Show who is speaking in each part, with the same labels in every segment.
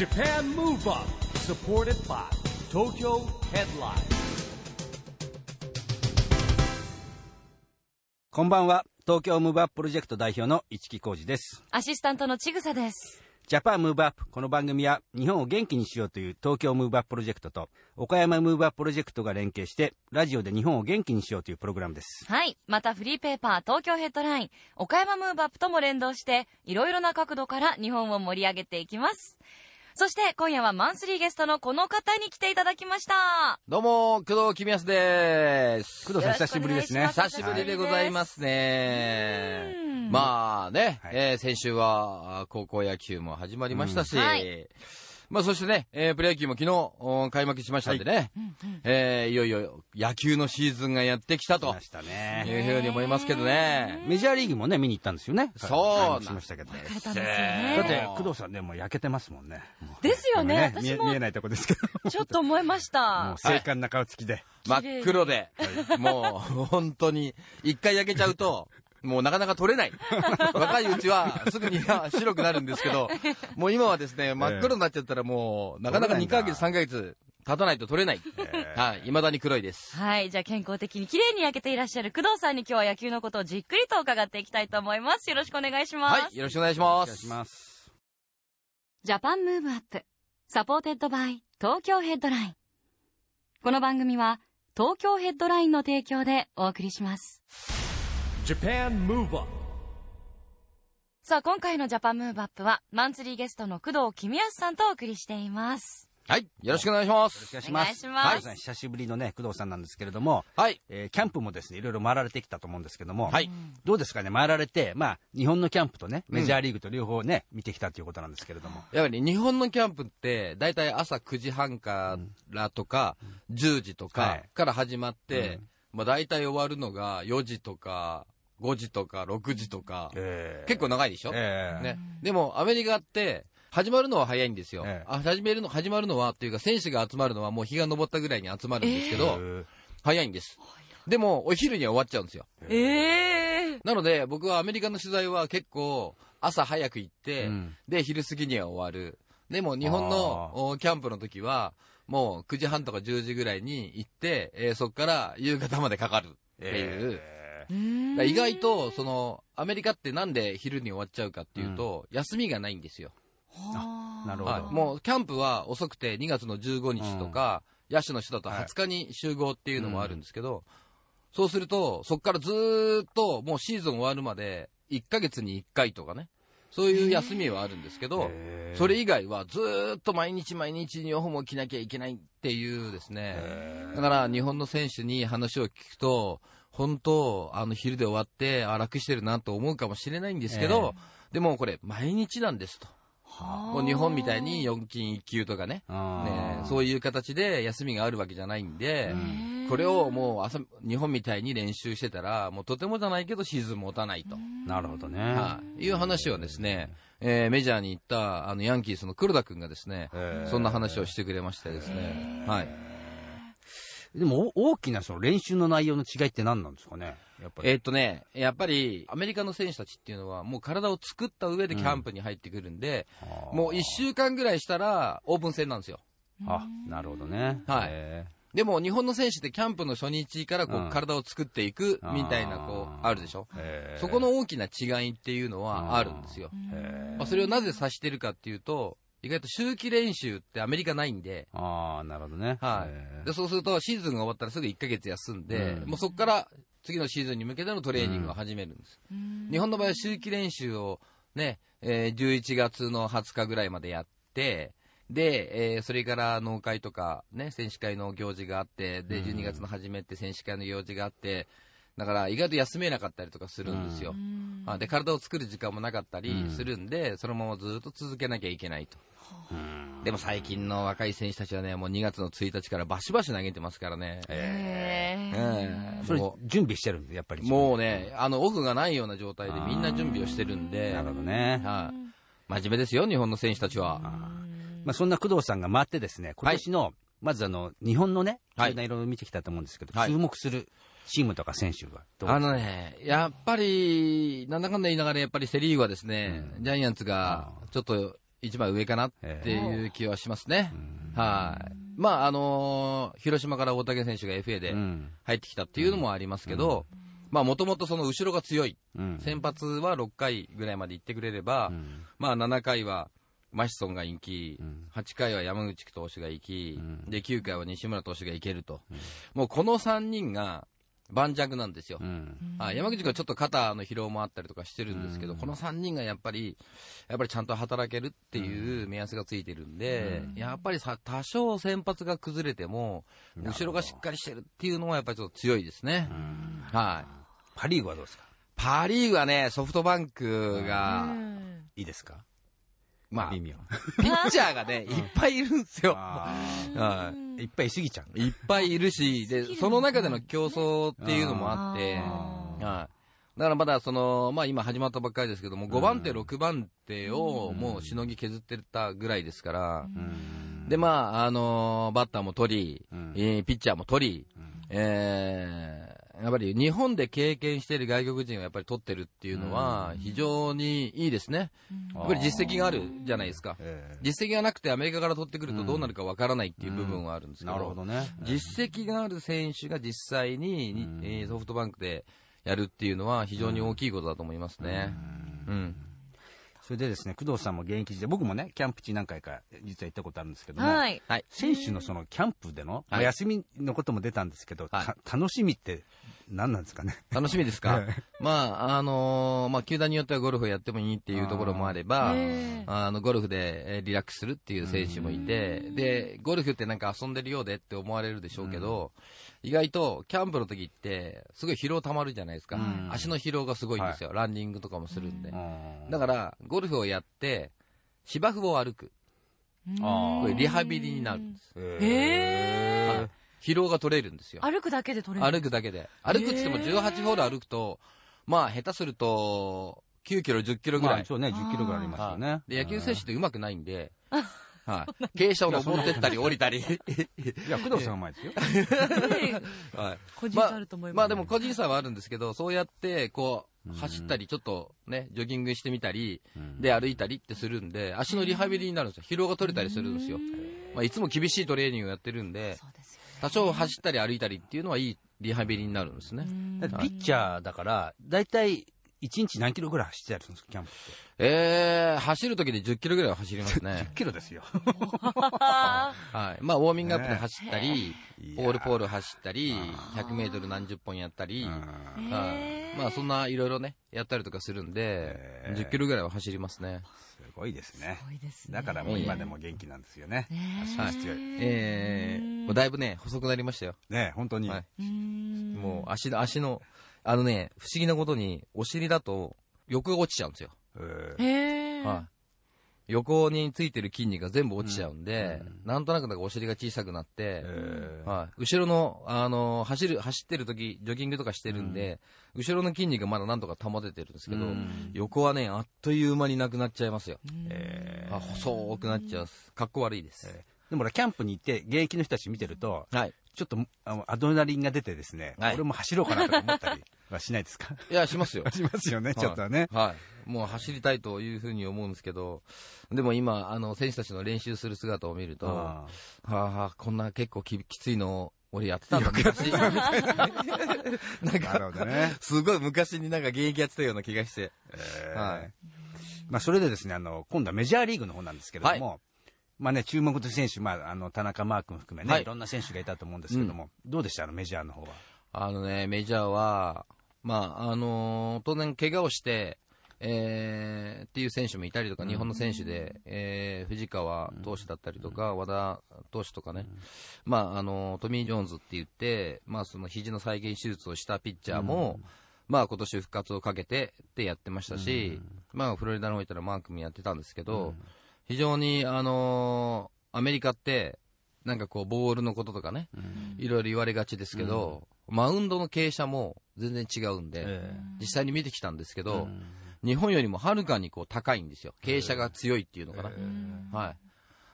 Speaker 1: Japan Move Up supported by Tokyo Headline
Speaker 2: こんばんは東京ムーブアッププロジェクト代表の一木広治です
Speaker 3: アシスタントのちぐさです。
Speaker 2: Japan Move Up この番組は日本を元気にしようという東京ムーブアッププロジェクトと岡山ムーブアッププロジェクトが連携してラジオで日本を元気にしようというプログラムです
Speaker 3: はい。またフリーペーパー東京ヘッドライン、岡山ムーブアップとも連動して、いろいろな角度から日本を盛り上げていきます。そして今夜はマンスリーゲストのこの方に来ていただきました。
Speaker 4: どうも、工藤公康です。
Speaker 2: 工藤さん久しぶりですね
Speaker 4: 久しぶりでございますね
Speaker 3: う。ん
Speaker 4: まあね、
Speaker 2: はい
Speaker 4: えー先週はあ高校野球も始まりましたし、
Speaker 3: うんはい
Speaker 4: まあそしてね、えープロ野球も昨日お開幕しましたんでね、えーいよいよ野球のシーズンがやってきたと。
Speaker 2: 来ましたね。
Speaker 4: いうふうに思いますけどね。
Speaker 2: メジャーリーグもね見に行ったんですよね。
Speaker 4: そう
Speaker 2: しましたけど
Speaker 3: 行かれたんですよ
Speaker 2: だ
Speaker 3: ね。
Speaker 2: って工藤さんねもう焼けてますもんね。
Speaker 3: ですよね。
Speaker 2: 見え
Speaker 3: 私も
Speaker 2: 見えないとこですけど。
Speaker 3: ちょっと思いまし
Speaker 2: も
Speaker 3: た
Speaker 2: う。精悍な顔つきで、
Speaker 4: 真っ黒で、もう本当に、一回焼けちゃうと、もうなかなか取れない。若いうちはすぐに白くなるんですけど、もう今はですね、真っ黒になっちゃったらもう、なかなか2ヶ月、3ヶ月経たないと取れない。はい、未だに黒いです。
Speaker 3: はい。じゃあ健康的に綺麗に焼けていらっしゃる工藤さんに今日は野球のことをじっくりと伺っていきたいと思います。よろしくお願いします。
Speaker 4: はい、よろしくお願いします。
Speaker 2: お願いします
Speaker 3: Japan Move Up supported by Tokyo Headline この番組は東京ヘッドラインの提供でお送りしますさあ今回の Japan Move Up はマンスリーゲストの工藤公康さんとお送りしています。
Speaker 4: はい、よろしくお願いします。
Speaker 2: よろしくお願いします。
Speaker 3: お願い
Speaker 2: 久しぶりのね工藤さんなんですけれども、
Speaker 4: はい、
Speaker 2: えーキャンプもですねいろいろ回られてきたと思うんですけども、
Speaker 4: はい。
Speaker 2: どうですかね回られてまあ日本のキャンプとねメジャーリーグと両方ね、見てきたということなんですけれども、
Speaker 4: やはり日本のキャンプって、だいたい朝9時半からとか、10時と
Speaker 2: は
Speaker 4: か
Speaker 2: い
Speaker 4: から始まって、まあだいたい終わるのが4時とか、5時とか、6時とか、
Speaker 2: えー
Speaker 4: 結構長いでしょ、
Speaker 2: えー
Speaker 4: ね。でも、アメリカって、始まるのは早いんですよ。
Speaker 2: ええ
Speaker 4: あ始めるの、始まるのはっていうか、選手が集まるのはもう日が昇ったぐらいに集まるんですけど、
Speaker 2: えー
Speaker 4: 早いんです。でも、お昼には終わっちゃうんですよ。
Speaker 3: ええ
Speaker 4: なので、僕はアメリカの取材は結構、朝早く行って、
Speaker 2: うん
Speaker 4: で、昼過ぎには終わる。でも、日本のおキャンプの時は、もう9時半とか10時ぐらいに行って、えーそこから夕方までかかるっていう。
Speaker 2: え
Speaker 4: だから意外と、その、アメリカってなんで昼に終わっちゃうかっていうと、休みがないんですよ。
Speaker 2: ー。なるほど、
Speaker 4: はい。もう、キャンプは遅くて2月の15日とか、野手の人だと
Speaker 2: はい。
Speaker 4: 20日に集合っていうのもあるんですけど、そうすると、そこからずーっと、もうシーズン終わるまで、1ヶ月に1回とかね、そういう休みはあるんですけど、それ以外はずーっと毎日毎日ユニフォームを着なきゃいけないっていうですね、だから日本の選手に話を聞くと、本当、あの昼で終わって、あ、楽してるなと思うかもしれないんですけど、でもこれ、毎日なんですと。もう日本みたいに4勤1休とかね、ねそういう形で休みがあるわけじゃないんで、これをもう朝、日本みたいに練習してたら、もうとてもじゃないけどシーズン持たないと。
Speaker 2: なるほどね、
Speaker 4: はい、いう話をですね、えーメジャーに行ったあのヤンキースの黒田君がですね、そんな話をしてくれましてですね、はい。
Speaker 2: でもお大きなその練習の内容の違いって何なんですかね？やっぱり、
Speaker 4: えーっとね、やっぱりアメリカの選手たちっていうのは、もう体を作った上でキャンプに入ってくるんで、
Speaker 2: あー
Speaker 4: もう1週間ぐらいしたらオープン戦なんですよ。
Speaker 2: あなるほどね。
Speaker 4: はい。
Speaker 2: へ
Speaker 4: でも日本の選手ってキャンプの初日からこう、
Speaker 2: うん。
Speaker 4: 体を作っていくみたいなこう
Speaker 2: あ
Speaker 4: るでしょ？そこの大きな違いっていうのはあるんですよ。まあ、それをなぜ指してるかっていうと、意外と周期練習ってアメリカないんで、
Speaker 2: ああなるほどね。
Speaker 4: はい。
Speaker 2: へ
Speaker 4: で、そうするとシーズンが終わったらすぐ1ヶ月休んで、
Speaker 2: うん。
Speaker 4: もうそこから次のシーズンに向けてのトレーニングを始めるんです。日本の場合は周期練習をね、えー11月の20日ぐらいまでやって、で、えーそれから農会とか、ね、選手会の行事があって、で、12月の初めって選手会の行事があって、だから意外と休めなかったりとかするんですよ。あで、体を作る時間もなかったりするんで、そのままずっと続けなきゃいけないと。でも最近の若い選手たちはね、もう2月の1日からバシバシ投げてますからね。
Speaker 3: へー。
Speaker 4: ええ
Speaker 2: それ
Speaker 4: も
Speaker 2: 準備してるんでやっぱり
Speaker 4: うもうね、あの、オフがないような状態でみんな準備をしてるんで、
Speaker 2: なるほどね、
Speaker 4: はい。真面目ですよ、日本の選手たちは。
Speaker 2: まあ、そんな工藤さんが回ってですね今年の、まずあの日本のね
Speaker 4: い
Speaker 2: ろいろ見てきたと思うんですけど、
Speaker 4: はい。
Speaker 2: 注目するチームとか選手は
Speaker 4: あのね、やっぱり、なんだかんだ言いながら、やっぱりセ・リーグはですね、ジャイアンツがちょっと一番上かなっていう気はしますね。はい。まあ、あのー広島から大竹選手が FA で
Speaker 2: うん。
Speaker 4: 入ってきたっていうのもありますけど、まあ、もともとその後ろが強い。
Speaker 2: うん。
Speaker 4: 先発は6回ぐらいまで行ってくれれば、
Speaker 2: うん。
Speaker 4: まあ、7回はマシソンが行き、
Speaker 2: ん。
Speaker 4: 8回は山口投手が行き、
Speaker 2: ん。
Speaker 4: で、9回は西村投手が行けると。もうこの3人が盤石なんですよ。
Speaker 2: うん。
Speaker 4: あ山口君はちょっと肩の疲労もあったりとかしてるんですけど、この3人がやっぱり、やっぱりちゃんと働けるっていう目安がついてるんで、やっぱりさ、多少先発が崩れても、後ろがしっかりしてるっていうのはやっぱりちょっと強いですね。はい。
Speaker 2: パ・リーグはどうですか？
Speaker 4: パリーグはね、ソフトバンクが、
Speaker 2: いいですか？
Speaker 4: まあ、
Speaker 2: 微妙
Speaker 4: ピッチャーがね、いっぱいいるんですよ。
Speaker 2: あ
Speaker 4: は
Speaker 2: ーいっぱいいすぎちゃう。
Speaker 4: い。いっぱいいるし、で、その中での競争っていうのもあって、はい。だからまだその、まあ今始まったばっかりですけども、5番手、6番手をもうしのぎ削ってたぐらいですから、
Speaker 2: うん。
Speaker 4: で、まあ、あのーバッターも取り、
Speaker 2: うん。
Speaker 4: えーピッチャーも取り、えーやっぱり日本で経験している外国人をやっぱり取ってるっていうのは非常にいいですね。やっぱり実績があるじゃないですか。
Speaker 2: え
Speaker 4: 実績がなくてアメリカから取ってくるとどうなるかわからないっていう部分はあるんです
Speaker 2: え
Speaker 4: けど、
Speaker 2: なるほどね
Speaker 4: 実績がある選手が実際に、に
Speaker 2: う
Speaker 4: ソフトバンクでやるっていうのは非常に大きいことだと思いますね。うん。
Speaker 2: それでですね工藤さんも現役時代僕もねキャンプ地何回か実は行ったことあるんですけども、
Speaker 3: はい。
Speaker 4: はい。
Speaker 2: 選手のそのキャンプでの、
Speaker 4: はい。
Speaker 2: まあ休みのことも出たんですけど、
Speaker 4: はい。
Speaker 2: た楽しみって何なんですかね？
Speaker 4: 楽しみですか？まあ、あのーまあ、球団によってはゴルフをやってもいいっていうところもあれば、あの、ゴルフでえーリラックスするっていう選手もいて、で、ゴルフってなんか遊んでるようでって思われるでしょうけど、意外とキャンプの時って、すごい疲労溜まるじゃないですか。
Speaker 2: ん
Speaker 4: 足の疲労がすごいんですよ。ランニングとかもするんで。
Speaker 2: うん
Speaker 4: だから、ゴルフをやって、芝生を歩く。
Speaker 2: あ
Speaker 4: これリハビリになるんです。
Speaker 3: へ
Speaker 4: 疲労が取れるんですよ。
Speaker 3: 歩くだけで取れる。
Speaker 4: 歩くだけで。歩くって言っても18ホール歩くと、まあ、下手すると、9キロ、10キロぐらい。
Speaker 2: まあそうね10キロぐらいありますよね、
Speaker 4: はいで、野球選手って上手くないんで、はい。傾斜を登ってったり降りたり。
Speaker 2: いや工藤さんはうまいですよ
Speaker 3: ね
Speaker 4: はい。
Speaker 3: 個人差あると思います。
Speaker 4: まあでも個人差はあるんですけど、そうやって、こう、走ったり、ちょっとね、ジョギングしてみたり、で歩いたりってするんで、足のリハビリになるんですよ。疲労が取れたりするんですよ。まあいつも厳しいトレーニングをやってるんで。多少走ったり歩いたりっていうのはいいリハビリになるんですね。
Speaker 2: ピッチャーだから大体1日何キロぐらい走ってたりするんですかキャンプって？
Speaker 4: えー、走る時で10キロぐらいは走りますね。
Speaker 2: 10。キロですよ。
Speaker 4: はい。まあ、ウォーミングアップで走ったり、
Speaker 2: ね
Speaker 4: ポールポール走ったり、100メートル何十本やったり、はい。まあ、そんないろいろね、やったりとかするんで
Speaker 2: へ、ー。
Speaker 4: 10キロぐらいは走りますね。
Speaker 2: すごいですね。
Speaker 3: 多いですね。
Speaker 2: だからもう今でも元気なんですよね。足が強い。
Speaker 4: えー、もうだいぶね、細くなりましたよ。
Speaker 2: ね本当に、
Speaker 4: もう足の、足の、あのね、不思議なことに、お尻だと、横が落ちちゃうんですよ。
Speaker 2: えー
Speaker 3: へー
Speaker 4: はい。横についてる筋肉が全部落ちちゃうんで、なんとなくなんかお尻が小さくなって、
Speaker 2: えー
Speaker 4: はい、後ろの、あの走る、走ってる時、ジョギングとかしてるんで、後ろの筋肉がまだなんとか保ててるんですけど、
Speaker 2: うん
Speaker 4: 横はね、あっという間になくなっちゃいますよ。
Speaker 2: え
Speaker 4: あ細くなっちゃう。かっこ悪いです。
Speaker 2: ーでも俺キャンプに行って現役の人たち見てると
Speaker 4: はい。
Speaker 2: ちょっとあのアドレナリンが出てですね、
Speaker 4: はい
Speaker 2: 俺も走ろうかなとか思ったりはしないですか？
Speaker 4: いや、しますよ。
Speaker 2: しますよねちょっとはね、
Speaker 4: はい。はい。もう走りたいというふうに思うんですけど、でも今、あの、選手たちの練習する姿を見ると、は
Speaker 2: あ
Speaker 4: あ、あ、こんな結構ききついのを俺やってた んだ、昔。なん
Speaker 2: ーなる
Speaker 4: か、
Speaker 2: ほどね、
Speaker 4: すごい昔になんか現役やってたような気がして。
Speaker 2: えー
Speaker 4: はい
Speaker 2: まあ、それでですねあの今度はメジャーリーグの方なんですけれども、まあね、注目の選手、まあ、あの田中マー君含めね、
Speaker 4: はい。
Speaker 2: い、ろんな選手がいたと思うんですけども、どうでした？あのメジャーの方は。
Speaker 4: あのね、メジャーは、まあ、あのー当然怪我をして、えーっていう選手もいたりとか、日本の選手で、えー藤川投手だったりとか、和田投手とかね、まあ、あのートミー・ジョーンズって言って、まあ、その肘の再現手術をしたピッチャーも、まあ、今年復活をかけてってやってましたし、まあ、フロリダの方行ったらマークもやってたんですけど、非常に、あのーアメリカって、なんかこう、ボールのこととかね、いろいろ言われがちですけど、マウンドの傾斜も全然違うんで、
Speaker 2: え
Speaker 4: 実際に見てきたんですけど、日本よりもはるかにこう高いんですよ。傾斜が強いっていうのかな。はい。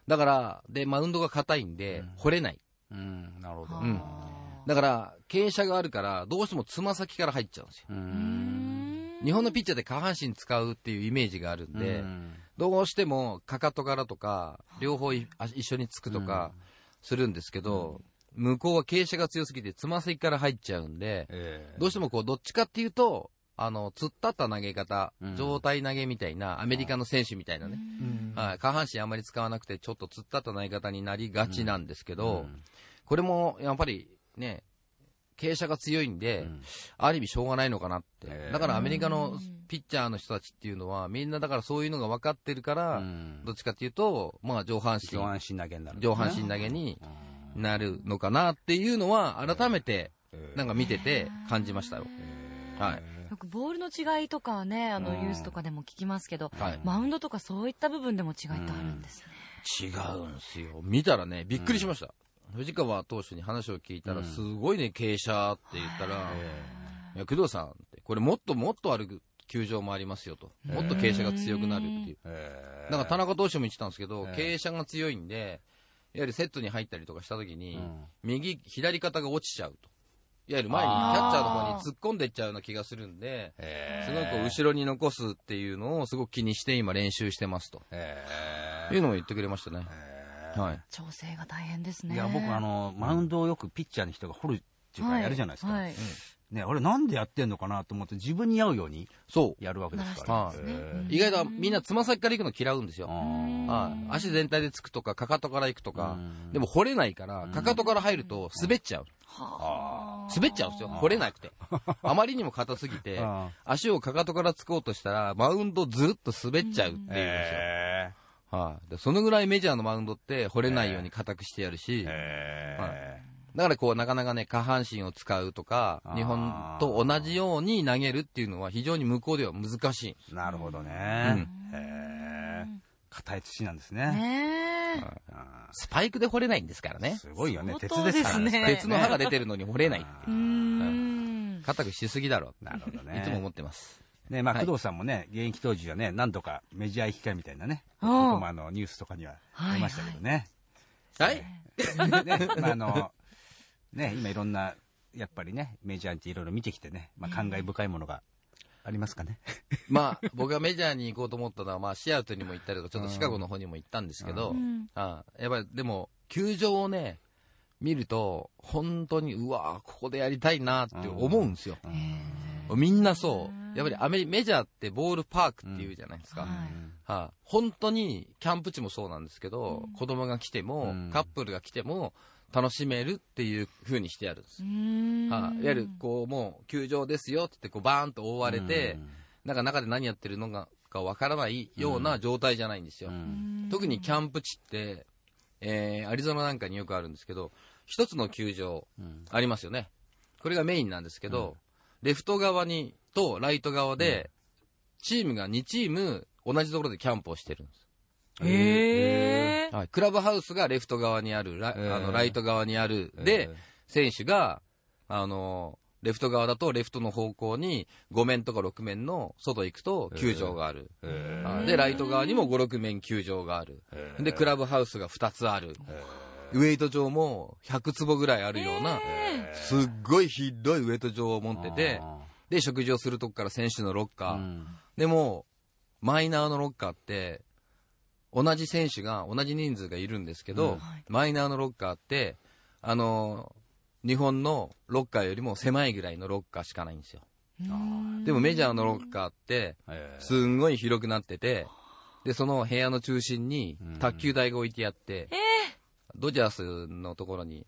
Speaker 4: だから、で、マウンドが硬いんで、掘れない。
Speaker 2: うん、なるほど。
Speaker 4: うん。だから、傾斜があるから、どうしてもつま先から入っちゃうんですよ。
Speaker 2: うん
Speaker 4: 日本のピッチャーで下半身使うっていうイメージがあるんで、どうしてもかかとからとか、両方一緒につくとかするんですけど、向こうは傾斜が強すぎてつま先から入っちゃうんで、
Speaker 2: ええ。
Speaker 4: どうしてもこう、どっちかっていうと、あの、突っ立った投げ方、
Speaker 2: うん。
Speaker 4: 状態投げみたいな、アメリカの選手みたいなね、はい、下半身あんまり使わなくて、ちょっと突っ立った投げ方になりがちなんですけど、
Speaker 2: うん。
Speaker 4: これもやっぱりね、傾斜が強いんで、
Speaker 2: うん
Speaker 4: ある意味しょうがないのかなって。
Speaker 2: えー
Speaker 4: だからアメリカのピッチャーの人たちっていうのは、みんなだからそういうのが分かってるから、
Speaker 2: うん
Speaker 4: どっちかっていうと、まあ上半身、
Speaker 2: 上半身投げになる。
Speaker 4: 上半身投げになるのかなっていうのは、改めて、なんか見てて感じましたよ。はい。
Speaker 3: よくボールの違いとかはね、あの、
Speaker 2: うん
Speaker 3: ユースとかでも聞きますけど、
Speaker 4: はい
Speaker 3: マウンドとかそういった部分でも違いってあるんですね。
Speaker 4: 違うんすよ。見たらね、びっくりしました。藤川投手に話を聞いたら、
Speaker 2: うん
Speaker 4: すごいね、傾斜って言ったら、いや、工藤さんって、これもっともっとある球場もありますよと。もっと傾斜が強くなるっていう。
Speaker 2: ええ
Speaker 4: だから田中投手も言ってたんですけど、
Speaker 2: ええ
Speaker 4: 傾斜が強いんで、いわゆるセットに入ったりとかした時に、
Speaker 2: うん
Speaker 4: 右、左肩が落ちちゃうと。いわゆる前にキャッチャーの方に突っ込んでいっちゃうような気がするんで、
Speaker 2: え
Speaker 4: すごいこう後ろに残すっていうのをすごく気にして今練習してますと。
Speaker 2: え
Speaker 4: いうのを言ってくれましたね。
Speaker 2: え
Speaker 4: はい。
Speaker 3: 調整が大変ですね。
Speaker 2: いや、僕、あの、マウンドをよくピッチャーの人が掘るっていうか、やるじゃないですか。
Speaker 3: はい。
Speaker 2: ね、あれなんでやってんのかなと思って、自分に合うように
Speaker 4: そう。
Speaker 2: やるわけですから。
Speaker 4: はい
Speaker 2: え
Speaker 4: 意外とみんなつま先から行くの嫌うんですよ。
Speaker 2: ー
Speaker 4: はい。足全体でつくとか、かかとから行くとか
Speaker 2: うん。
Speaker 4: でも掘れないから、かかとから入ると滑っちゃう。
Speaker 3: は
Speaker 4: 滑っちゃうんですよ。掘れなくて。あまりにも硬すぎて
Speaker 2: あ、
Speaker 4: 足をかかとからつこうとしたら、マウンドずっと滑っちゃうっていうんですよ。
Speaker 2: え
Speaker 4: はい。でそのぐらいメジャーのマウンドって掘れないように硬くしてやるし
Speaker 2: ー、え
Speaker 4: だからこう、なかなかね、下半身を使うとか日本と同じように投げるっていうのは非常に向こうでは難しい。
Speaker 2: ーなるほど
Speaker 4: う
Speaker 2: ね
Speaker 4: ん。
Speaker 2: えー硬い土なんです
Speaker 3: あ。
Speaker 2: ね。
Speaker 3: ね
Speaker 4: スパイクで掘れないんですから
Speaker 2: ー
Speaker 4: ね。
Speaker 2: すごいよね。鉄ですから
Speaker 3: ね
Speaker 4: 鉄の刃が出てるのに掘れないって
Speaker 3: うーん。
Speaker 4: 硬くしすぎだろ。
Speaker 2: なるほどね。
Speaker 4: いつも思ってます。
Speaker 2: ね、まあ、
Speaker 4: はい
Speaker 2: 工藤さんもね、現役当時はね、何度かメジャー行き会みたいなね、
Speaker 3: ああ
Speaker 2: 僕もあの、ニュースとかには出ましたけどね。
Speaker 4: はい。
Speaker 2: ね、まあ、あの、ね、今いろんな、やっぱりね、メジャーっていろいろ見てきてね、まあ、感慨深いものがありますかね。
Speaker 4: まあ、僕がメジャーに行こうと思ったのは、まあ、シアトルにも行ったりとか、ちょっとシカゴの方にも行ったんですけど、
Speaker 3: うん
Speaker 4: ああやっぱり、でも、球場をね、見ると、本当に、うわここでやりたいなって思うんですよ。みんなそう。やっぱりアメリメジャーってボールパークっていうじゃないですか。
Speaker 3: はい。
Speaker 4: はい。本当に、キャンプ地もそうなんですけど、子供が来ても、
Speaker 2: うん。
Speaker 4: カップルが来ても、楽しめるっていう風にしてあるんです。はい。いわゆる、こう、もう、球場ですよって言って、こう、バーンと覆われて、
Speaker 2: うん。
Speaker 4: なんか中で何やってるのかかわからないような状態じゃないんですよ。
Speaker 2: うん。
Speaker 4: 特にキャンプ地って、えー、アリゾナなんかによくあるんですけど、一つの球場
Speaker 2: うん。
Speaker 4: ありますよね。これがメインなんですけど、レフト側に、とライト側で、チームが2チーム同じところでキャンプをしてるんです。
Speaker 3: へえ。
Speaker 4: はい、クラブハウスがレフト側にある、ラ,、
Speaker 2: えー
Speaker 4: あのライト側にある、で、選手が、あの、レフト側だとレフトの方向に5面とか6面の外行くと球場がある。で、ライト側にも5、6面球場がある。
Speaker 2: ー
Speaker 4: で、クラブハウスが2つある。ウェイト場も100坪ぐらいあるような、すっごい広いウェイト場を持ってて、で、食事をするとこから選手のロッカー。
Speaker 2: うん。
Speaker 4: でも、マイナーのロッカーって、同じ選手が、同じ人数がいるんですけど、
Speaker 2: うん。
Speaker 4: マイナーのロッカーって、あのー日本のロッカーよりも狭いぐらいのロッカーしかないんですよ。でもメジャーのロッカーって、
Speaker 2: え。ー
Speaker 4: すんごい広くなってて、で、その部屋の中心に
Speaker 2: うん。
Speaker 4: 卓球台が置いてあって、ドジャースのところに、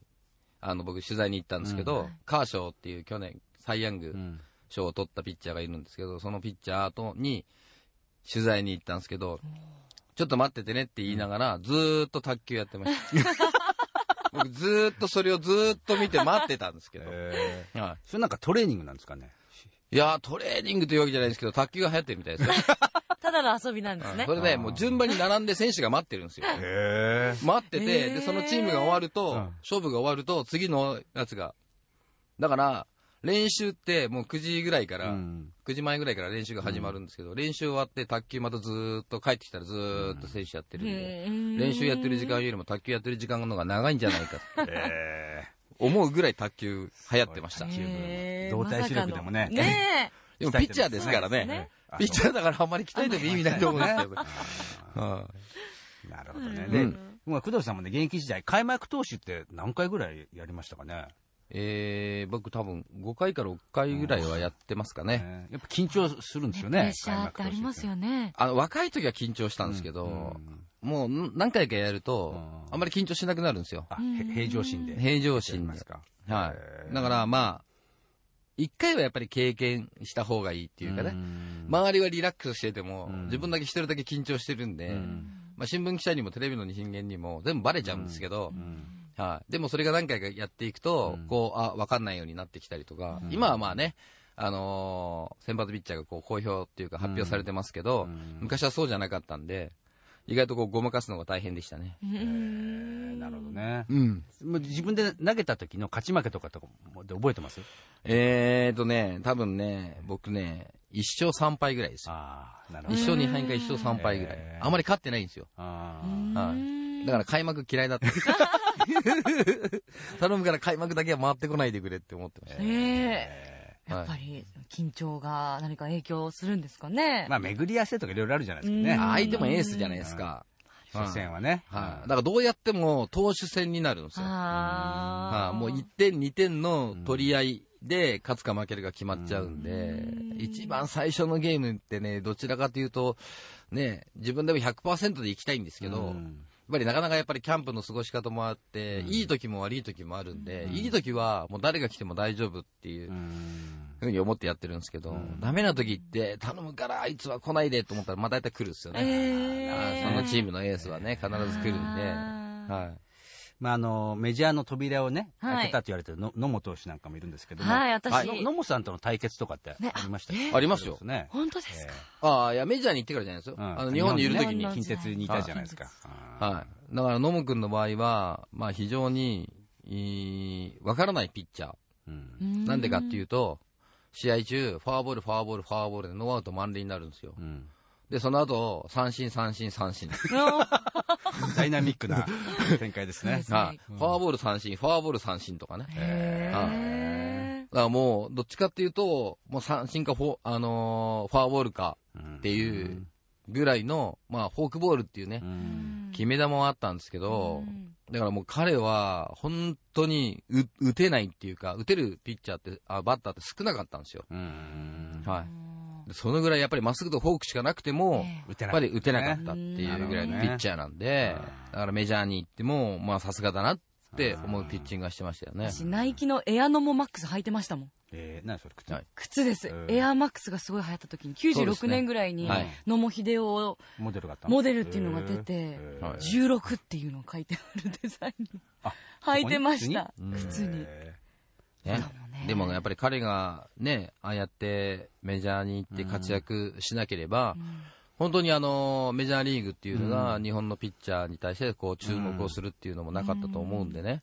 Speaker 4: あの、僕取材に行ったんですけど、カーショーっていう去年、サイヤング
Speaker 2: うん
Speaker 4: 賞を取ったピッチャーがいるんですけど、そのピッチャーとに取材に行ったんですけど、ちょっと待っててねって言いながら、ずーっと卓球やってました。僕ずーっとそれをずーっと見て待ってたんですけど。
Speaker 2: えー
Speaker 4: は
Speaker 2: それなんかトレーニングなんですかね？
Speaker 4: い、いやー、トレーニングというわけじゃないですけど、卓球が流行ってるみたいですよ。
Speaker 3: ただの遊びなんですね
Speaker 4: そ。れで、もう順番に並んで選手が待ってるんですよ。
Speaker 2: へ
Speaker 4: 待ってて、で、そのチームが終わると、
Speaker 2: うん
Speaker 4: 勝負が終わると、次のやつが。だから、練習ってもう9時ぐらいから、
Speaker 2: うん。
Speaker 4: 9時前ぐらいから練習が始まるんですけど、練習終わって卓球またずーっと帰ってきたらずーっと選手やってるんで、練習やってる時間よりも卓球やってる時間の方が長いんじゃないかって
Speaker 2: え
Speaker 4: 思うぐらい卓球流行ってました。
Speaker 2: 動体視力でもね。
Speaker 3: まね
Speaker 4: でもピッチャーですから
Speaker 3: ね。
Speaker 4: ね。ピッチャーだからあんまり鍛えても意味ないと思う。んですけど。はい
Speaker 2: なるほどね。
Speaker 3: うん。
Speaker 2: で、
Speaker 4: うん。
Speaker 2: まあ工藤さんもね、現役時代、開幕投手って何回ぐらいやりましたかね？
Speaker 4: えー、僕多分5回から6回ぐらいはやってますかね。
Speaker 2: ねやっぱ緊張するんですよね。
Speaker 3: プレッシャーってありますよね。
Speaker 4: あの、若い時は緊張したんですけど、もう何回かやると、
Speaker 2: うん
Speaker 4: あんまり緊張しなくなるんですよ。
Speaker 2: 平常心で。
Speaker 4: 平常心で
Speaker 2: ます。か。
Speaker 4: はい。だからまあ、一回はやっぱり経験した方がいいっていうかね。
Speaker 2: ん
Speaker 4: 周りはリラックスしてても、
Speaker 2: うん
Speaker 4: 自分だけ一人だけ緊張してるんで、
Speaker 2: うん
Speaker 4: まあ新聞記者にもテレビの人間にも全部バレちゃうんですけど、
Speaker 2: うん
Speaker 4: はい。でもそれが何回かやっていくと、
Speaker 2: うん
Speaker 4: こう、あ、わかんないようになってきたりとか、
Speaker 2: うん
Speaker 4: 今はまあね、あのー先発ピッチャーがこう公表っていうか発表されてますけど、
Speaker 2: うん
Speaker 4: 昔はそうじゃなかったんで、意外とこうごまかすのが大変でしたね。
Speaker 2: なるほどね。
Speaker 4: うん。
Speaker 2: 自分で投げた時の勝ち負けとかとかもで覚えてます？
Speaker 4: えーとね、多分ね、僕ね、一勝三敗ぐらいですよ。
Speaker 2: ああ、なるほど
Speaker 4: 一。勝二敗か一勝三敗ぐらいあまり勝ってないんですよ。
Speaker 2: あ
Speaker 4: はいだから開幕嫌いだった。頼むから開幕だけは回ってこないでくれって思ってました。
Speaker 3: ええやっぱ
Speaker 4: は
Speaker 3: り緊張が何か影響するんですかね
Speaker 2: あ。まあ、巡り合わせとかいろいろあるじゃないですかね。
Speaker 3: うん
Speaker 4: 相手もエースじゃないですか。
Speaker 2: 初戦はね。
Speaker 4: はい。だからどうやっても投手戦になるんですよ。
Speaker 3: ああ。
Speaker 4: はい。もう1点2点の取り合いで勝つか負けるか決まっちゃうんで
Speaker 3: うん、
Speaker 4: 一番最初のゲームってね、どちらかというと、ね、自分でも100%で行きたいんですけど、ぱりなかなかやっぱりキャンプの過ごし方もあって、いい時も悪い時もあるんで、いい時はもう誰が来ても大丈夫っていうふうに思ってやってるんですけど、ダメな時って頼むからあいつは来ないでと思ったらまあ大体来るんですよね。
Speaker 3: ええ
Speaker 4: あそのチームのエースはね、必ず来るんで、はい。
Speaker 2: まあ、あの、メジャーの扉をね、
Speaker 3: はい
Speaker 2: 開けたと言われてるの野茂投手なんかもいるんですけども。
Speaker 3: はい私
Speaker 2: の野茂さんとの対決とかって
Speaker 3: ね
Speaker 2: ありました
Speaker 3: え
Speaker 4: ありますよ
Speaker 2: ね。
Speaker 3: 本当ですか？
Speaker 4: ああ、いや、メジャーに行ってからじゃないですよ。
Speaker 2: うん
Speaker 4: あの、日本にいる時に。
Speaker 2: 近鉄にいたじゃないですか。
Speaker 4: はい。だから、野茂君の場合は、まあ、非常に、いいわからないピッチャー。
Speaker 2: うん
Speaker 4: なんでかっていうと、試合中、フォアボール、フォアボール、フォアボールでノーアウト満塁になるんですよ。
Speaker 2: うん
Speaker 4: で、その後、三振、三振、三振。
Speaker 2: ダイナミックな展開ですね。
Speaker 4: フォアボール、三振、フォアボール、三振とかね。
Speaker 3: へえ
Speaker 4: だからもう、どっちかっていうと、もう三振かフォ、あのーフォアボールかっていうぐらいの、まあ、フォークボールっていうね
Speaker 2: う、ん。
Speaker 4: 決め球もあったんですけど、だからもう彼は、本当にう打てないっていうか、打てるピッチャーって、あバッターって少なかったんですよ。
Speaker 2: うん。
Speaker 4: はい。でそのぐらいやっぱりまっすぐとフォークしかなくても、
Speaker 3: え
Speaker 2: 打てな
Speaker 4: やっぱり打てなかったっていうぐらいのピッチャーなんで、だからメジャーに行っても、まあさすがだなって思うピッチングがしてましたよね。
Speaker 3: 私ナイキのエアノモマックス履いてましたもん。
Speaker 2: えー、何それ靴？
Speaker 4: はい。
Speaker 3: 靴です。
Speaker 2: うん。
Speaker 3: エアマックスがすごい流行った時に96
Speaker 4: そうですね
Speaker 3: 年ぐらいに
Speaker 4: はい
Speaker 3: 野茂英雄
Speaker 2: モデルがあったの？
Speaker 3: モデルっていうのが出て
Speaker 2: えー。
Speaker 4: はい。
Speaker 3: 16っていうのが書いてあるデザイン履いてました。靴に？
Speaker 2: え
Speaker 4: ね。でもやっぱり彼がね、ああやってメジャーに行って活躍しなければ、本当にあの、メジャーリーグっていうのが日本のピッチャーに対してこう注目をするっていうのもなかったと思うんでね、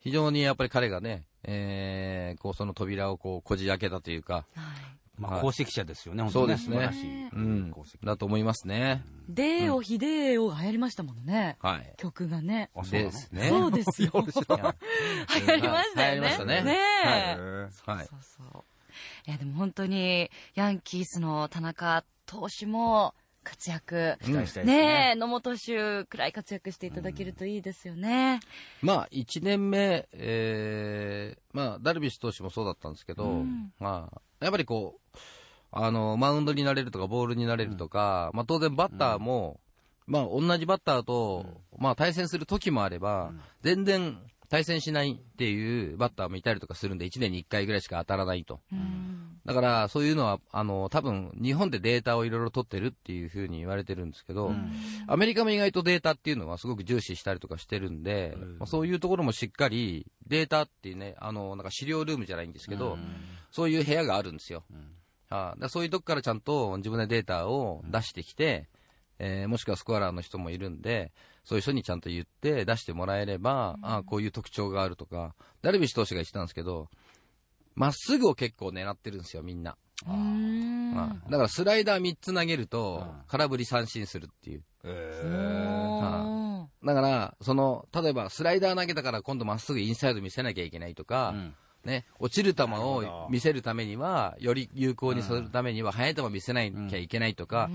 Speaker 4: 非常にやっぱり彼がね、えー、こうその扉をこうこじ開けたというか、
Speaker 2: ーまあ、
Speaker 4: はい。
Speaker 2: 功績者ですよね、本当
Speaker 4: そうですね。
Speaker 2: 素晴らしい。
Speaker 4: うん。
Speaker 2: 功績、
Speaker 4: だと思いますね。
Speaker 3: デーオヒデーオが流行りましたもんね。
Speaker 4: はい。
Speaker 3: 曲がね。
Speaker 2: あそう
Speaker 4: ですね。
Speaker 3: そうですよ。
Speaker 4: はい
Speaker 3: 流行りましたよね。
Speaker 4: 流行りましたね。
Speaker 3: ねえ。
Speaker 2: へー
Speaker 4: はい。
Speaker 3: そうそういやでも本当にヤンキースの田中投手も活躍。
Speaker 2: 期待したいです
Speaker 3: ね。
Speaker 2: ね。
Speaker 3: え野茂投手くらい活躍していただけるといいですよね。
Speaker 4: まあ、1年目、えー、まあ、ダルビッシュ投手もそうだったんですけど、
Speaker 3: うん。
Speaker 4: まあ、やっぱりこう、あの、マウンドになれるとか、ボールになれるとか、まあ、当然バッターも、まあ、同じバッターと、まあ、対戦する時もあれば、全然対戦しないっていうバッターもいたりとかするんで、1年に1回ぐらいしか当たらないと。
Speaker 3: うん。
Speaker 4: だから、そういうのは、あの、多分、日本でデータをいろいろ取ってるっていうふうに言われてるんですけど、アメリカも意外とデータっていうのはすごく重視したりとかしてるんで、まあ、そういうところもしっかり、データっていうね、あの、なんか資料ルームじゃないんですけど、そういう部屋があるんですよ。はあ、だそういうとこからちゃんと自分でデータを出してきて、えーもしくはスコアラーの人もいるんで、そういう人にちゃんと言って出してもらえれば、ああ、こういう特徴があるとか、ダルビッシュ投手が言ってたんですけど、まっすぐを結構狙ってるんですよ、みんな。
Speaker 3: うん。
Speaker 4: はいだからスライダー3つ投げると、空振り三振するっていう。
Speaker 3: おー。
Speaker 4: だから、その、例えばスライダー投げたから今度まっすぐインサイド見せなきゃいけないとか、ね、落ちる球を
Speaker 2: ど
Speaker 4: 見せるためには、より有効にするためには、速い球を見せなきゃいけないとか、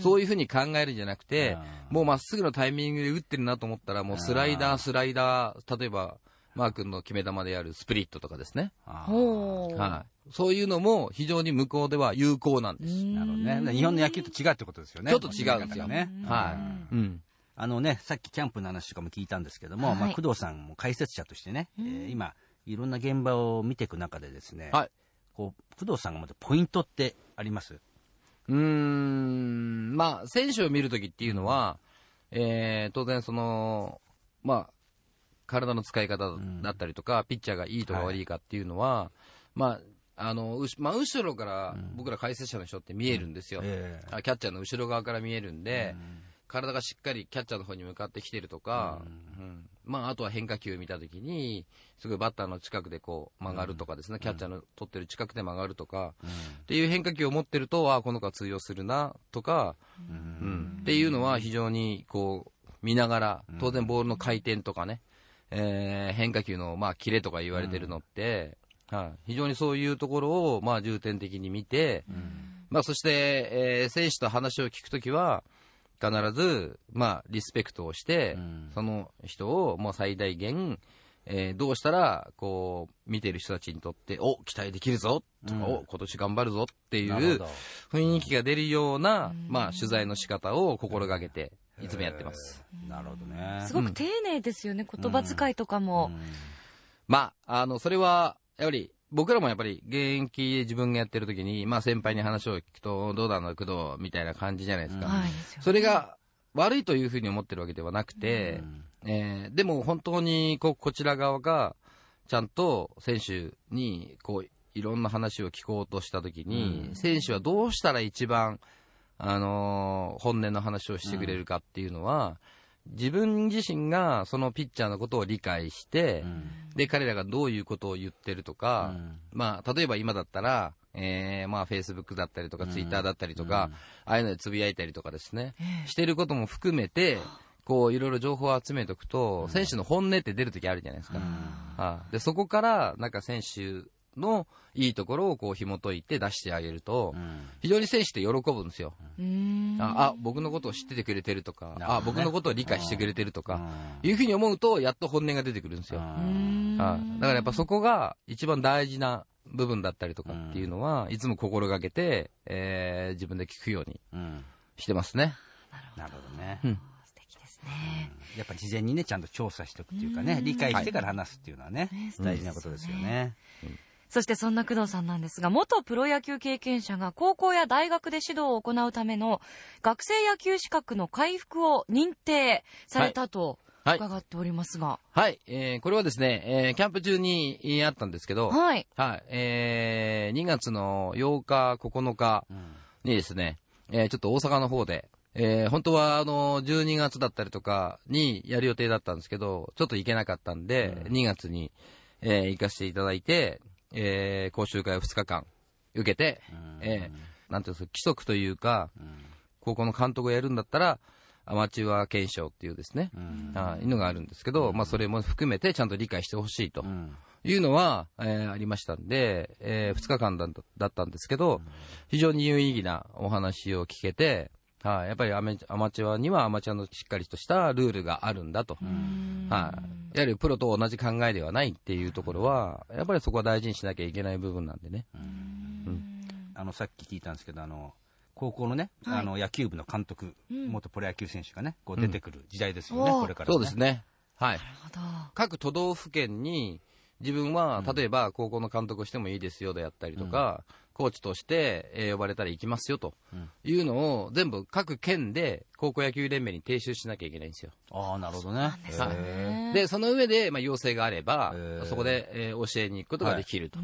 Speaker 4: そういうふうに考えるんじゃなくて、もうまっすぐのタイミングで打ってるなと思ったら、もうスライダー、スライダー、例えば、マー君の決め球であるスプリットとかですね。はい。そういうのも非常に向こうでは有効なんです。
Speaker 2: なるほどね。日本の野球と違うってことですよね。
Speaker 4: ちょっと違うんですよ
Speaker 2: ね。
Speaker 4: はい。うん。
Speaker 2: あのね、さっきキャンプの話とかも聞いたんですけども、
Speaker 3: はい
Speaker 2: まあ、工藤さんも解説者としてね、えー今、いろんな現場を見ていく中でですね、
Speaker 4: はい。
Speaker 2: こう、工藤さんがまたポイントってあります？
Speaker 4: うーん、まあ、選手を見るときっていうのは、えー、当然その、まあ、体の使い方だったりとか、ピッチャーがいいとか悪いかっていうのは、まあ、あの、うしまあ、後ろから僕ら解説者の人って見えるんですよ。
Speaker 2: え
Speaker 4: あキャッチャーの後ろ側から見えるんで、体がしっかりキャッチャーの方に向かってきてるとか、うんまあ、あとは変化球を見たときに、すごいバッターの近くでこう曲がるとかですね、キャッチャーの取ってる近くで曲がるとか、っていう変化球を持ってると、あこの子は通用するなとか、うん。っていうのは非常にこう見ながら、当然ボールの回転とかね、えー変化球のまあキレとか言われてるのって、はい、非常にそういうところをまあ重点的に見て、まあ、そして、えー選手と話を聞くときは、必ず、まあ、リスペクトをして、
Speaker 2: ん。
Speaker 4: その人をもう最大限、えーどうしたら、こう、見てる人たちにとって、お、期待できるぞとか、お、今年頑張るぞっていう雰囲気が出るような、まあ、取材の仕方を心がけて、いつもやってます。
Speaker 2: なるほどね。
Speaker 3: すごく丁寧ですよね、言葉遣いとかも。
Speaker 4: まあ、あの、それは、やっぱり、僕らもやっぱり、現役で自分がやってる時に、まあ、先輩に話を聞くと、どうだの、工藤、みたいな感じじゃないですか。それが悪いというふうに思ってるわけではなくて、えーでも本当にこうこちら側がちゃんと選手にこういろんな話を聞こうとしたときに、選手はどうしたら一番、あのー本音の話をしてくれるかっていうのは、自分自身がそのピッチャーのことを理解して、で彼らがどういうことを言ってるとか、まあ、例えば今だったら、えー、まあ、フェイスブックだったりとか、ツイッターだったりとか、ああいうのでつぶやいたりとかですね、してることも含めて、こう、いろいろ情報を集めておくと、選手の本音って出るときあるじゃないですか。はい。で、そこから、なんか選手のいいところをこう紐解いて出してあげると、非常に選手って喜ぶんですよ。ああ、僕のことを知っててくれてるとか、あ、僕のことを理解してくれてるとか、いうふうに思うと、やっと本音が出てくるんですよ。はいだからやっぱそこが一番大事な部分だったりとかっていうのは、いつも心がけて、えー自分で聞くように
Speaker 2: うん。
Speaker 4: してますね。
Speaker 2: なるほどね。
Speaker 3: 素敵ですね。
Speaker 2: やっぱ事前にね、ちゃんと調査しておくっていうかね、理解してから話すっていうのはね、大事なことですよね。
Speaker 3: そしてそんな工藤さんなんですが、元プロ野球経験者が高校や大学で指導を行うための学生野球資格の回復を認定されたと
Speaker 4: はい。
Speaker 3: 伺っておりますが。
Speaker 4: はい、えーこれはですね、えーキャンプ中にえーあったんですけど、
Speaker 3: はい。
Speaker 4: はい、えー2月の8日、9日にですね、えーちょっと大阪の方で、えー本当はあの12月だったりとかにやる予定だったんですけど、ちょっと行けなかったんで、2月に、えー行かせていただいて、えー講習会を2日間受けて、えーなんていうんですか、規則というか、高校の監督をやるんだったら、アマチュア検証っていうですね、あいうのがあるんですけど、まあそれも含めてちゃんと理解してほしいと。いうのは、えーありましたんで、え2日間だだったんですけど、非常に有意義なお話を聞けて、はい、やっぱりアメアマチュアにはアマチュアのしっかりとしたルールがあるんだと。はい。やはりプロと同じ考えではないっていうところは、やっぱりそこは大事にしなきゃいけない部分なんでね。
Speaker 2: あの、さっき聞いたんですけど、あの、高校のね、あの、野球部の監督、元プロ野球選手がね、こう出てくる時代ですよね、
Speaker 3: おー
Speaker 2: これから、
Speaker 4: そうです。ね。はい。
Speaker 3: なるほど。
Speaker 4: 各都道府県に自分は例えば高校の監督をしてもいいですよであったりとか、コーチとしてえー呼ばれたら行きますよというのを全部各県で高校野球連盟に提出しなきゃいけないんですよ。
Speaker 2: ああ、なるほどね。
Speaker 4: はいで、その上で、まあ、要請があればそこで、えー教えに行くことができると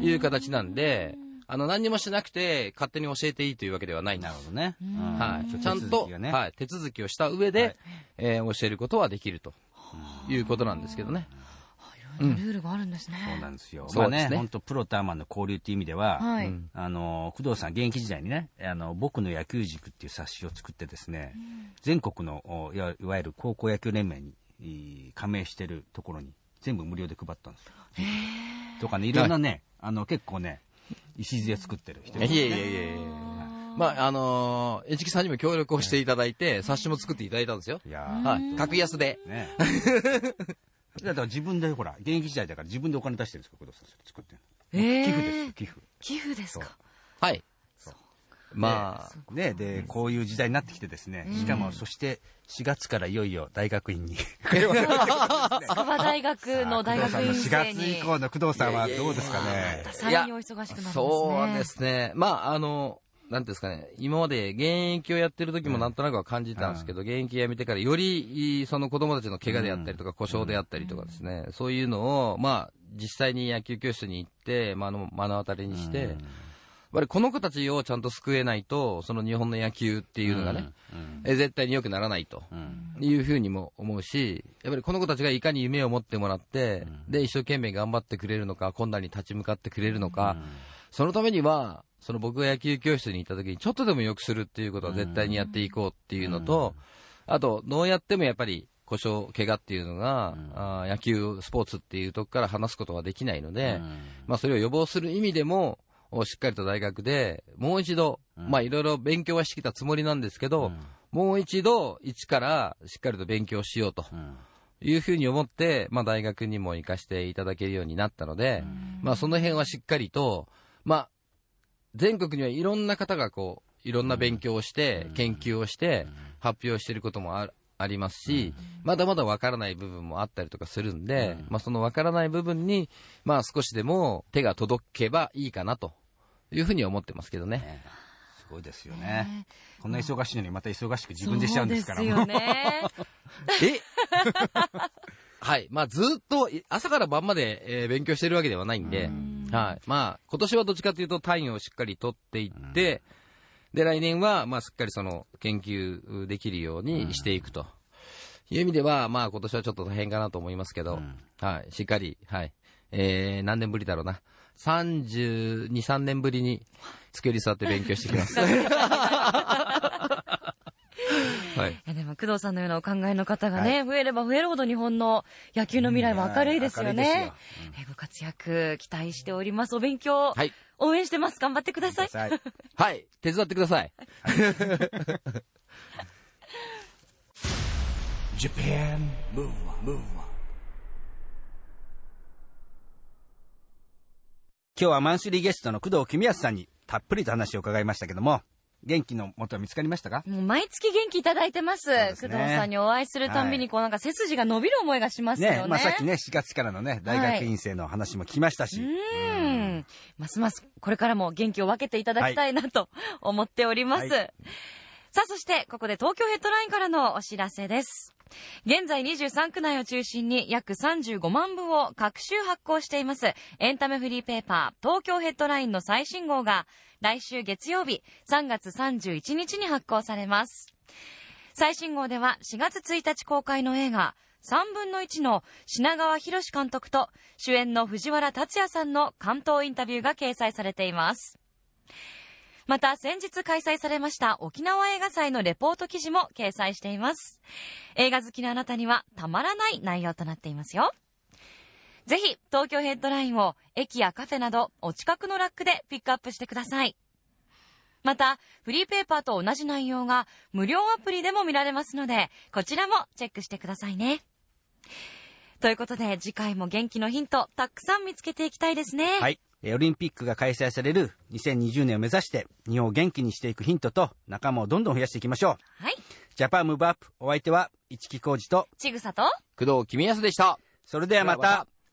Speaker 4: いう形なんで、あの、何にもしなくて勝手に教えていいというわけではないんです。
Speaker 2: なるほどね。うん。
Speaker 4: はい、ちゃん
Speaker 2: 手続
Speaker 4: と、
Speaker 2: ね
Speaker 4: はい、手続きをした上で、
Speaker 2: はい。
Speaker 4: えー教えることはできるということなんですけどね。
Speaker 3: ルールがあるんですね。
Speaker 2: そうなんですよ。
Speaker 4: そうですね
Speaker 2: まあね、本当プロとアマの交流っていう意味では、あの、工藤さん、現役時代にね、あの、僕の野球塾っていう冊子を作ってですね、全国の、おいわいわゆる高校野球連盟に、い加盟してるところに、全部無料で配ったんですよ。とかね、いろんなね、あの、結構ね、礎作ってる人
Speaker 4: いやいやいやいやいやまあ、あのー、えちきさんにも協力をしていただいて、冊子も作っていただいたんですよ。
Speaker 2: いや
Speaker 4: はい。格安で。
Speaker 2: ーね。だから自分でほら、現役時代だから自分でお金出してるんですか、工藤さん。それ作ってる
Speaker 3: えー
Speaker 2: 寄付ですよ、寄付。
Speaker 3: 寄付ですか？
Speaker 4: はい。まあ、
Speaker 2: ね、で、こういう時代になってきてですね、しかも、そして、4月からいよいよ大学院に。
Speaker 3: 筑波大学の大学院
Speaker 2: 4
Speaker 3: 生
Speaker 2: 月
Speaker 3: に
Speaker 2: 以。降の工藤さんはどうですかね。
Speaker 3: さらにお忙しくなりますね。
Speaker 4: そうですね。まあ、あの、なんですかね、今まで現役をやってる時もなんとなくは感じたんですけど、現役辞めてからより、その子供たちの怪我であったりとか、故障であったりとかですね、そういうのを、まあ、実際に野球教室に行って、まあ、あの目の当たりにして、やっぱりこの子たちをちゃんと救えないと、その日本の野球っていうのがね、え絶対に良くならないと。いうふうにも思うし、やっぱりこの子たちがいかに夢を持ってもらって、で、一生懸命頑張ってくれるのか、困難に立ち向かってくれるのか、そのためには、その僕が野球教室に行った時にちょっとでも良くするっていうことは絶対にやっていこうっていうのと、あと、どうやってもやっぱり故障、怪我っていうのが、あー野球、スポーツっていうとこから話すことはできないので、まあそれを予防する意味でも、おしっかりと大学でもう一度、まあいろいろ勉強はしてきたつもりなんですけど、もう一度一からしっかりと勉強しようと。いうふうに思って、まあ大学にも行かせていただけるようになったので、まあその辺はしっかりと、まあ全国にはいろんな方がこう、いろんな勉強をして、研究をして、発表していることもあるありますし、まだまだわからない部分もあったりとかするんで、まあそのわからない部分に、まあ少しでも手が届けばいいかなというふうに思ってますけどね。
Speaker 2: すごいですよね。こんな忙しいのにまた忙しく自分でしちゃうんですから。
Speaker 3: そうですよね。
Speaker 4: え？はい。まあ、ずっと、い朝から晩まで、えー勉強してるわけではないんで、はい。まあ、今年はどっちかというと単位をしっかり取っていって、で、来年は、まあ、すっかりその、研究できるようにしていくと。いう意味では、まあ、今年はちょっと大変かなと思いますけど、はい。しっかり、はい。えー、何年ぶりだろうな。32、3年ぶりに、机に座って勉強してきます。はい。
Speaker 3: いやでも工藤さんのようなお考えの方がね、増えれば増えるほど日本の野球の未来は明るいですよね
Speaker 2: よ。
Speaker 3: えご活躍期待しております。お勉強、
Speaker 4: はい。
Speaker 3: 応援してます。頑張ってください。
Speaker 2: はい
Speaker 4: はい。手伝ってください。
Speaker 1: Japan Move Up, Move.
Speaker 2: 今日はマンスリーゲストの工藤公康さんにたっぷりと話を伺いましたけども、元気の元は見つかりましたか？
Speaker 3: もう毎月元気いただいてます。
Speaker 2: ね
Speaker 3: 工藤さんにお会いするたんびに、こうなんか背筋が伸びる思いがしますよね。
Speaker 2: ね、まあさっきね、4月からのね、大学院生の話も聞きましたし、
Speaker 3: うん。ますますこれからも元気を分けていただきたいなと思っております。
Speaker 2: はい
Speaker 3: さあ、そしてここで東京ヘッドラインからのお知らせです。現在23区内を中心に約35万部を各週発行していますエンタメフリーペーパー東京ヘッドラインの最新号が来週月曜日3月31日に発行されます。最新号では4月1日公開の映画3分の1の品川博監督と主演の藤原竜也さんの関東インタビューが掲載されています。また先日開催されました沖縄映画祭のレポート記事も掲載しています。映画好きのあなたにはたまらない内容となっていますよ。ぜひ東京ヘッドラインを駅やカフェなどお近くのラックでピックアップしてください。また、フリーペーパーと同じ内容が無料アプリでも見られますので、こちらもチェックしてくださいね。ということで、次回も元気のヒント、たくさん見つけていきたいですね。
Speaker 2: はい。えーオリンピックが開催される2020年を目指して、日本を元気にしていくヒントと仲間をどんどん増やしていきましょう。
Speaker 3: はい。
Speaker 2: ジャパンムーブアップ、お相手は市木浩二と、
Speaker 3: ちぐさと、
Speaker 4: 工藤公康でした。
Speaker 2: それではまた、